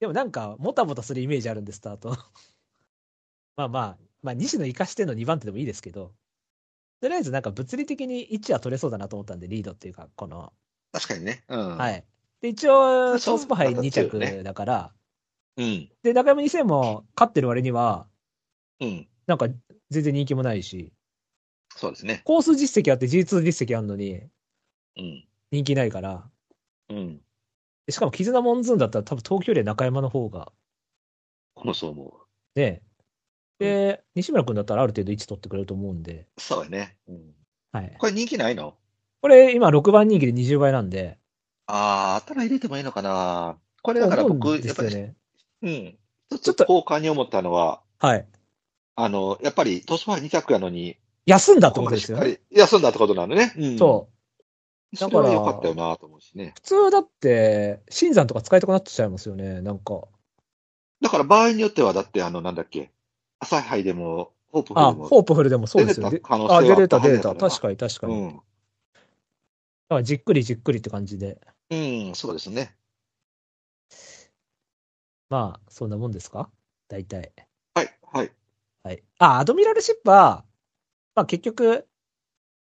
でもなんか、もたもたするイメージあるんで、スタート。まあまあ、まあ、西野生かしての2番手でもいいですけど、とりあえずなんか物理的に位置は取れそうだなと思ったんで、リードっていうか、この、確かにね。うん。。はいい。で、一応、そうソースポ杯2まだ強いよね着だから、うん。で、中山2000も勝ってる割には、うん。なんか全然人気もないし、そうですね。コース実績あって G2 実績あるのにうん。人気ないから、うん。でしかも絆モンズーンだったら多分東京より中山の方が、このそう思ね。で、西村君だったらある程度位置取ってくれると思うんで、う。そうやね。うん。はい。これ人気ないの？これ今6番人気で20倍なんで、ああ、あったら入れてもいいのかな。これだから僕、思うんでやっぱり。うん。ちょっとと交換に思ったのは、はい。あの、やっぱりトスファー2着やのに、休んだってことですよね。休んだってことなんでね。うんそう。それは良かったよなと思うしね。普通だって、新山とか使いたくなっちゃいますよね、なんか。だから場合によっては、だってあの、なんだっけ、朝日杯でも、ホープフルあ、でも、ホープフルでもそうですよねあ、出れた、出れた。確かに、確かに。だうん。からじっくりじっくりって感じで。うん、そうですね。まあ、そんなもんですか？大体。はい、はい。はい。あ、アドミラルシップは、まあ結局、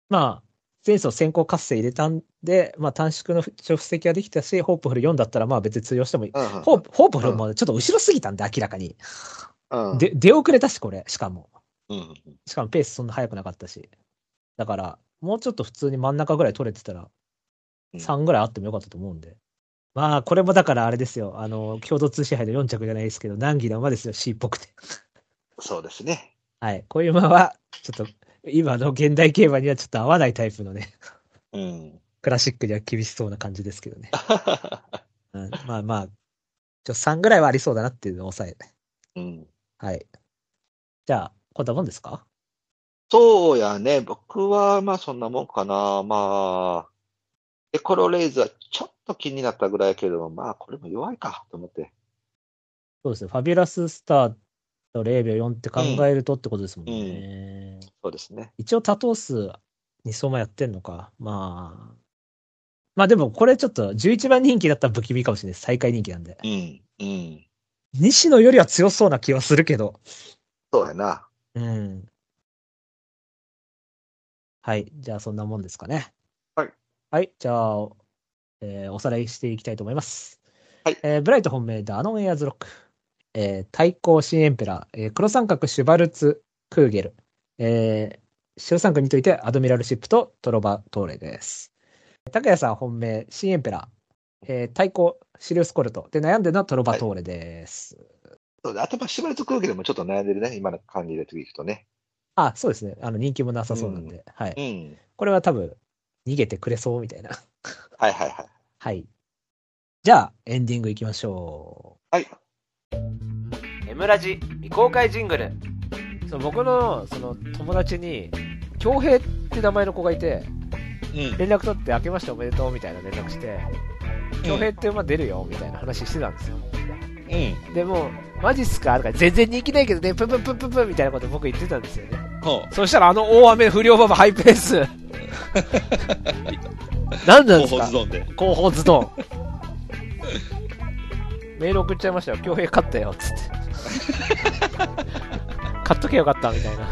まあ、前走先行活性入れたんで、まあ短縮の除布石ができたし、ホープフル4だったらまあ別に通用してもいい。うんホープホープフルもちょっと後ろすぎたんで、明らかに。うん。で、出遅れたし、これ、しかも。うん。しかもペースそんな速くなかったし。だから、もうちょっと普通に真ん中ぐらい取れてたら、うん3ぐらいあってもよかったと思うんで。まあ、これもだからあれですよ。あの、共同通信杯で4着じゃないですけど、難儀な馬ですよ、C っぽくて。そうですね。はい。こういう馬は、ちょっと、今の現代競馬にはちょっと合わないタイプのね、うん。クラシックには厳しそうな感じですけどね。*laughs* うん、まあまあ、ちょ3ぐらいはありそうだなっていうのを抑えて。うん。はい。じゃあ、こんなもんですか？そうやね。僕は、まあそんなもんかな。まあ、エコロレイズはちょっと気になったぐらいやけど、まあこれも弱いかと思って。そうですね。ファビュラススターと0秒4って考えるとってことですもんね。そうですね。一応多頭数2相馬やってんのか。まあ。まあでもこれちょっと11番人気だったら不気味かもしれないです。最下位人気なんで。うん。うん。西野よりは強そうな気はするけど。そうやな。うん。はい。じゃあそんなもんですかね。はい。はい。じゃあ、えーおさらいしていきたいと思います。はいえーブライト本命、ダノンエアーズロック。えー対抗新エンペラー、えー黒三角シュバルツ・クーゲル。えー白三角にといてアドミラルシップとトロバ・トーレです。高谷さん本命、新エンペラー。えー対抗シリウス・コルト。で、悩んでるのはトロバ・トーレです。そうで頭しばらく空気でもちょっと悩んでるね。今の感じで次行くとね。あ、そうですね。あの人気もなさそうなんで。はい。うん。これは多分、逃げてくれそうみたいな。はいはいはい。はい。じゃあ、エンディングいきましょはい。エムラジ未公開ジングルう。そう僕のその友達に、京平って名前の子がいて、うん。連絡取って明けましておめでとうみたいな連絡して、京平って馬出るよみたいな話してたんですよ。うん。でも、マジっすか？とか、全然人気ないけどね、プンプンプンプンプンみたいなこと僕言ってたんですよね。ほそしたらあの大雨不良馬場ハイペース。*laughs* 何なんですか？ドンで。広報ズドン。メール送っちゃいましたよ。京平勝ったよ、つって。*laughs* 買っとけよかった、みたいな。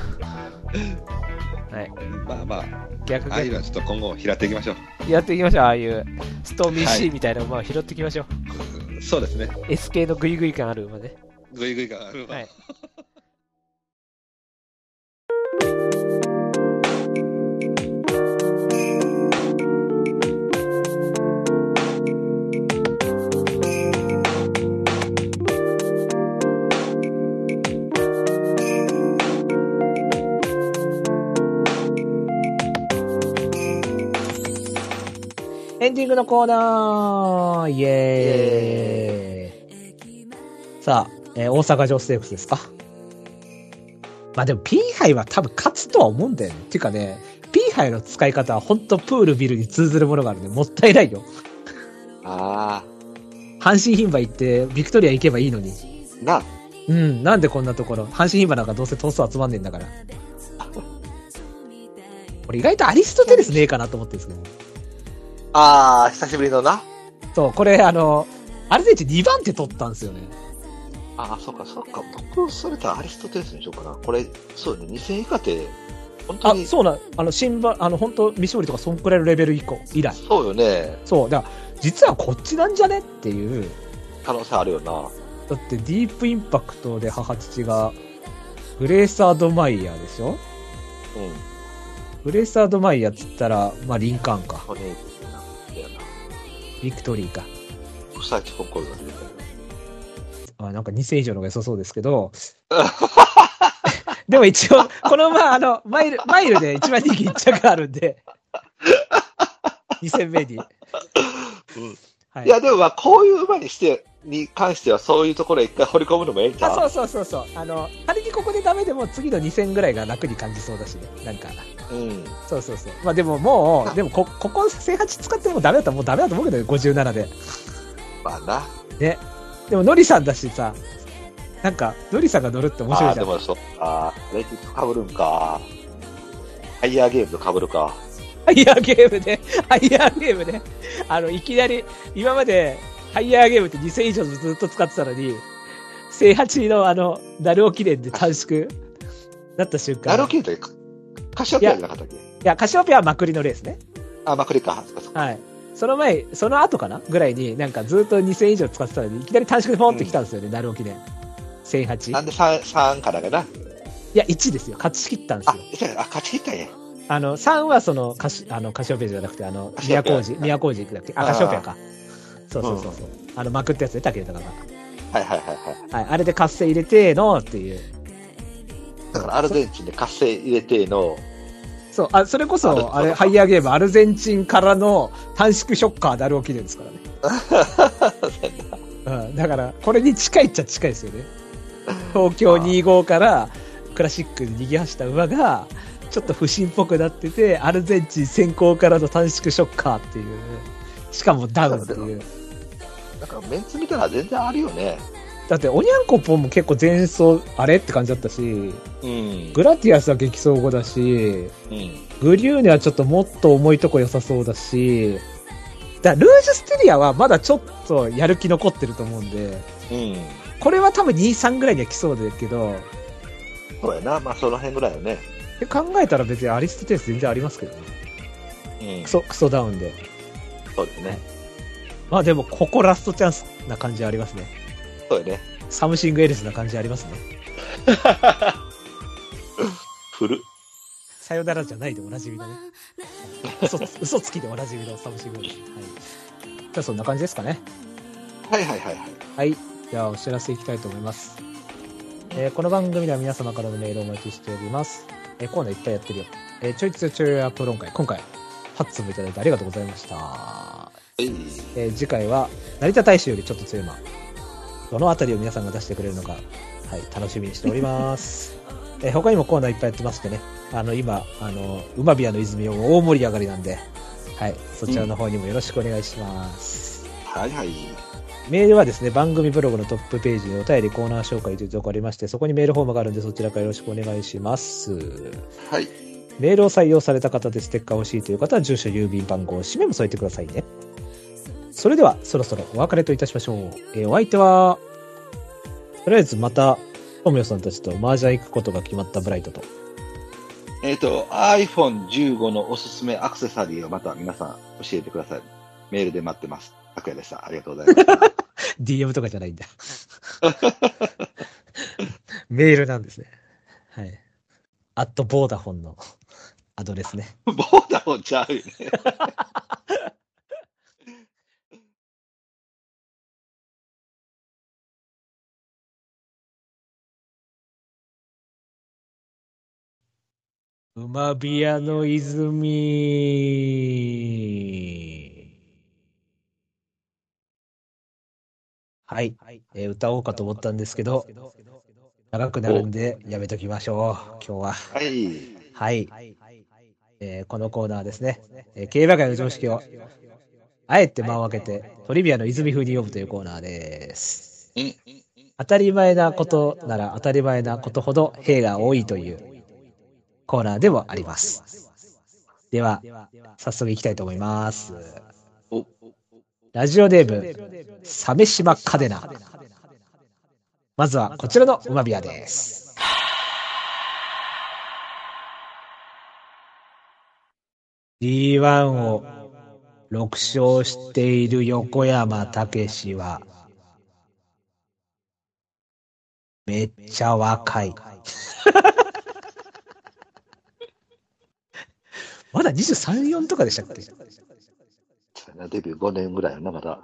はい。まあまあ、逆逆ああいうのはちょっと今後拾っていきましょやっていきましょう、ああいう。ストーミーは C いみたいな馬を拾っていきましょう。う。そうですね。SK のグイグイ感ある馬ね。ぐいぐいがあるわ。はい。エンディングのコーナーイエーイさあ、えー大阪城ステークスですか？まあでも P 杯は多分勝つとは思うんだよね。っていうかね、P 杯の使い方は本当プールビルに通ずるものがあるんで、もったいないよ。あ阪神牝馬行ってビクトリア行けばいいのに。あ。な、うん、なんでこんなところ。阪神牝馬なんかどうせ頭数集まんねえんだから。*laughs* 俺意外とアリストテレスねえかなと思ってるんですけど。ああ、久しぶりのな。そう、これあの、アルゼンチン2番手取ったんですよね。ああ、そうか、そうか。僕、それとアリストテレスにしようかな。これ、そうね、2000以下って、本当あ、に、そうなん、あの、新馬、あの、本当未勝利とかそんくらいのレベル以降、以来。そうよね。そう、だから、実はこっちなんじゃねっていう。可能性あるよな。だって、ディープインパクトで母父が、グレーサードマイヤーでしょ？うん。グレーサードマイヤーって言ったら、まあ、リンカーンか。ビクトリーか。あなんか2000以上の方が良さそうですけど。*laughs* でも一応、このまあ、あの、マイル、マイルで一番人気1着あるんで、2000名に。うんはいいや、でもまあ、こういう馬にして、に関してはそういうところへ一回掘り込むのもええんちゃあ、そうそうそうそう。あの、仮にここでダメでも次の2戦ぐらいが楽に感じそうだしね。なんか。うん。そうそうそう。まあでももう、でもこ、ここ1008使ってもダメだったらもうダメだと思うけどね、57で。まあな。ね。でも、ノリさんだしさ、なんか、ノリさんが乗るって面白ああ、いじゃん。でもそう。ああ、レジット被るんか。ハイヤーゲームと被るか。ハイヤーゲームで、ハイヤーゲームで、あの、いきなり、今まで、ハイヤーゲームって2000以上ずっと使ってたのに、1008のあの、ナルオ記念で短縮なった瞬間。ナロキンってカシオペアじゃなかったっけ？いや、カシオペアはまくりのレースね。あ、まくりか。そっかはい。その前、その後かなぐらいに、なんかずっと2000以上使ってたのに、いきなり短縮でポンって来たんですよね、ナルオ記念。1008。ないんで3、三からかな？や、1ですよ。勝ち切ったんですあよ。、そうやあ、勝ち切ったんや。あの、3はその、カシ、あの、カシオペアじゃなくて、あの、宮古路、宮古路行くだっけ？あ、あーカシオペアか。そうそうそうそう。あの、まくったやつで、竹豊が。はいはいはいはい。はい。あれで活性入れてのっていう。だからアルゼンチンで活性入れての、そう、あ、それこあそ、れあれ、ハイヤーゲーム、アルゼンチンからの短縮ショッカーダルオ記念ですからね。*laughs* うん。だから、これに近いっちゃ近いですよね。東京25から、クラシックに逃げ走った馬が、ちょっと不審っぽくなってて、アルゼンチン先行からの短縮ショッカーっていう。しかもダウンっていう。なんかメンツ見たら全然あるよね。だって、おにゃんこぽんも結構前走、あれって感じだったし、うん。グラティアスは激走後だし、うん。グリューネはちょっともっと重いとこ良さそうだし、だルージュステリアはまだちょっとやる気残ってると思うんで、うん。これは多分2、3ぐらいには来そうだけど、そうやな。まあその辺ぐらいよね。で考えたら別にアリストテレス全然ありますけどね。うんク。ソ、クソダウンで。そうですね。まあでも、ここラストチャンスな感じありますね。そうやね。サムシングエルスな感じありますね。*laughs* 振る。さよならじゃないでおなじみのね。嘘、嘘つきでおなじみのサムシングエルス。はい。じゃあそんな感じですかね。はいはいはいはい。はい。じゃあ、お知らせいきたいと思います。えーこの番組では皆様からのメールをお待ちしております。えーコーナーいっぱいやってるよ。えーちょいつよちょいやプロン会。今回、8つもいただいてありがとうございました。はい。えー次回は、成田大使よりちょっと強い馬。どのあたりを皆さんが出してくれるのか、はい、楽しみにしております。*laughs* えー他にもコーナーいっぱいやってましてね、あの、今、あの、馬ビアの泉を大盛り上がりなんで、はい、そちらの方にもよろしくお願いします。はいはい。メールはですね、番組ブログのトップページにお便りコーナー紹介というところありまして、そこにメールフォームがあるんで、そちらからよろしくお願いします。はい。メールを採用された方でステッカー欲しいという方は、住所、郵便番号、氏名も添えてくださいね。それでは、そろそろお別れといたしましょう。えーお相手は、とりあえずまた、トムヨさんたちと麻雀行くことが決まったブライトと。えっ、と、iPhone15 のおすすめアクセサリーをまた皆さん教えてください。メールで待ってます。拓也でした。ありがとうございます。*laughs* DM とかじゃないんだ。メールなんですね。はい。アットボーダフォンのアドレスね。*laughs* ボーダーをちゃうよね。馬ビアの泉。はい、えー歌おうかと思ったんですけど、長くなるんでやめときましょう、今日は。はい。はい。えーこのコーナーですね、えー競馬界の常識を、あえて間を空けて、トリビアの泉風に読むというコーナーです。うん。当たり前なことなら当たり前なことほど兵が多いというコーナーでもあります。では、早速行きたいと思います。ラジオネーム、鮫島カデナ。まずはこちらの馬ビアです。D1 を6勝している横山武史は、めっちゃ若い。まだ23、4とかでしたっけ？ちデビュー5年ぐらいよな、まだ。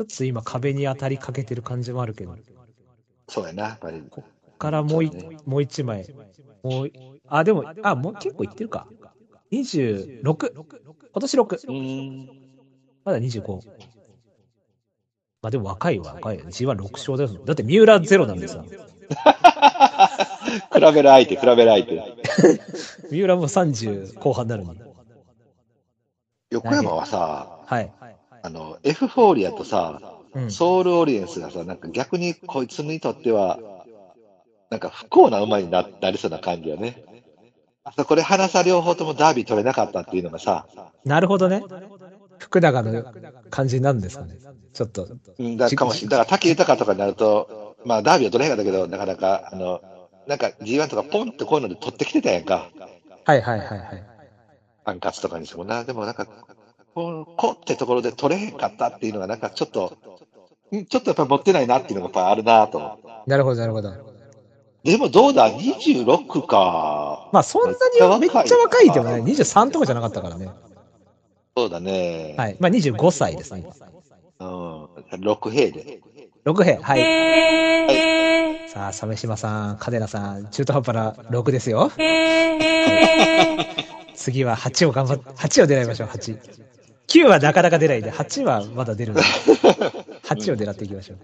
ょっと今壁に当たりかけてる感じもあるけど、こそうやな、やっぱり。こっからもういそうねもう一枚。もう、あ、でも、あ、もう結構いってるか。26。今年6。うーん。まだ25。まあでも若いは若いよね。G16 勝ですもん。だって三浦ゼロなんですよ。*laughs* 比べる相手、比べる相手。*laughs* 三浦も30後半なのに。横山はさ、はい。あの、エフフォーリアとさ、うん。ソウルオリエンスがさ、なんか逆にこいつにとっては、なんか不幸な馬にななりそうな感じよね。あそこで花さ両方ともダービー取れなかったっていうのがさ、なるほどね。福永の感じになるんですかね。ちょっと。うんだかもしれだから滝豊とかになると、まあダービーは取れへんかったけど、なかなか、あの、なんか G1 とかポンってこういうので取ってきてたやんか。はいはいはいはい。アンカツとかにしてもな。でもなんか、こうこうってところで取れへんかったっていうのがなんかちょっと、うんちょっとやっぱり持ってないなっていうのがやっぱあるなと思って。なるほどなるほど。でもどうだ ?26 か。まあそんなにめっちゃ若いでもね、23とかじゃなかったからね。そうだね。はい。まあ25歳ですね。うん。6兵で。6兵。はい。さあ、鮫島さん、金田さん、中途半端な6ですよ。次は8を頑張っ、8を狙いましょう、8。9はなかなか出ないんで、8はまだ出るんで、8を狙っていきましょう。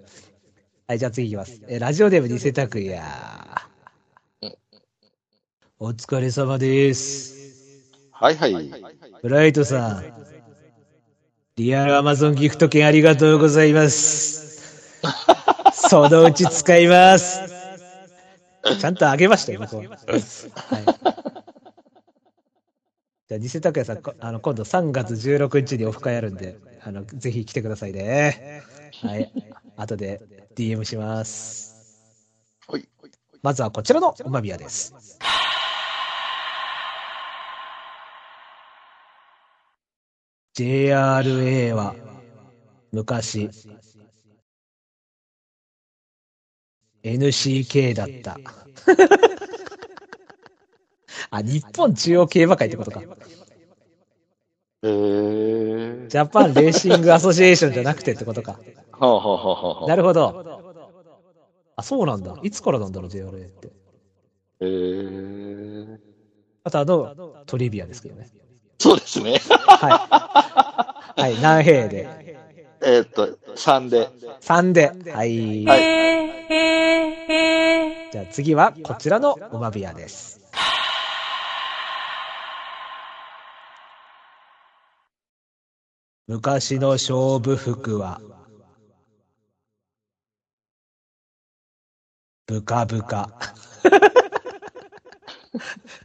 はい、じゃあ次いきます。えーラジオネーム偽拓也。お疲れ様です。はいはい。ブライトさん。リアルアマゾンギフト券ありがとうございます。そのうち使います。ちゃんとあげましたよ、僕は。はい。じゃあ、偽拓也さん、こあの、今度3月16日にオフ会あるんで、あの、ぜひ来てくださいね。はい。後で DM します。はい。まずはこちらのおまびやです。JRA は昔 NCK だった。*laughs* あ、日本中央競馬会ってことか。えー。ジャパンレーシングアソシエーションじゃなくてってことか。ほうほうほうほうほう。なるほど。あ、そうなんだ。いつからなんだろう、JRA って。えー。あとあの、トリビアですけどね。そうですね。はい。はい、何兵で。えーっと、3で。3で。はい。はい。じゃあ次はこちらのおまびやです。昔の勝負服は、ブカブカ。*laughs*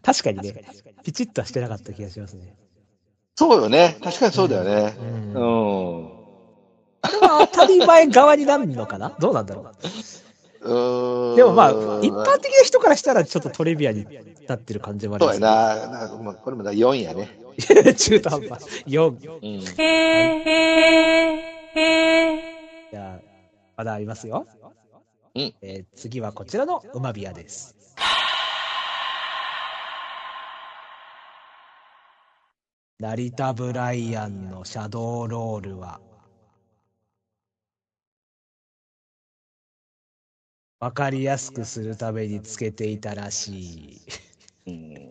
確かにね、ピチッとはしてなかった気がしますね。そうよね。確かにそうだよね。うんうん。これは当たり前側になるのかな？*laughs* どうなんだろう。うでもまあ、一般的な人からしたらちょっとトリビアになってる感じもありそうますやな。なまあこれもだ4やね。ね。*laughs* 中途半端。4。うん。じゃあ、まだありますよ。うんえー。次はこちらのうまビアです。成田ブライアンのシャドー。ロー。ルは、わかりやすくするためにつけていたらしい。うん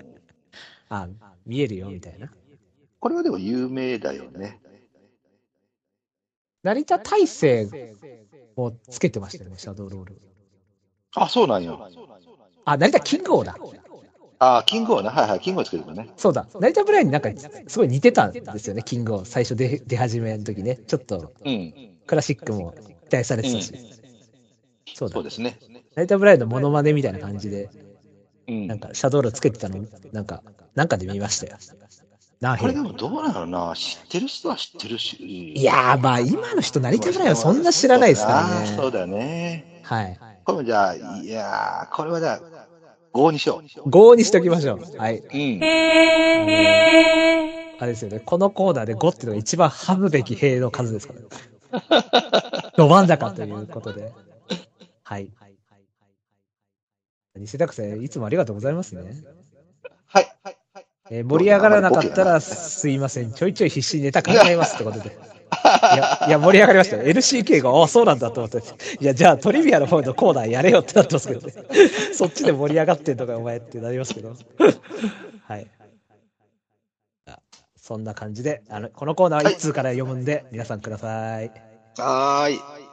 あ、見えるよ、みたいな。これはでも有名だよね。成田大成もつけてましたよね、シャドーロール。あ、そうなんよ。あ、成田キングオーだ。あ、キングオーな。はいはい。キングオーつけてたね。そうだ。成田ブラインになんかすごい似てたんですよね、キングオー。最初出出始めの時ね。ちょっとうん。クラシックも期待されてたし。そうだそう。ですね。成田ブラインのモノマネみたいな感じで、うんなん。かシャドーロつけてたの、なんか、なんかで見ましたよ。何これで兵もどうなのな。知ってる人は知ってるし。いやー、まあ今の人成田ブラインはそんな知らないですからね。そうだね。はい。これもじゃあ、いやー、これはじゃあ、5にしよ5にしときましょう。はい。う。うん。あれですよね。このコーナーで5っていうのが一番省むべき兵の数ですから。ど真ん中ということで。はい。偽拓生、いつもありがとうございますね。はい。えー盛り上がらなかったらすいません。ちょいちょい必死にネタ考えますってことで。いや、いや盛り上がりましたよ。LCK が、あ、そうなんだと思って。いや、じゃあトリビアの方のコーナーやれよってなってますけどね。*laughs* そっちで盛り上がってんのか、お前ってなりますけど。*laughs* はい。そんな感じで、あの、このコーナーは1通から読むんで、皆さんください。はーい。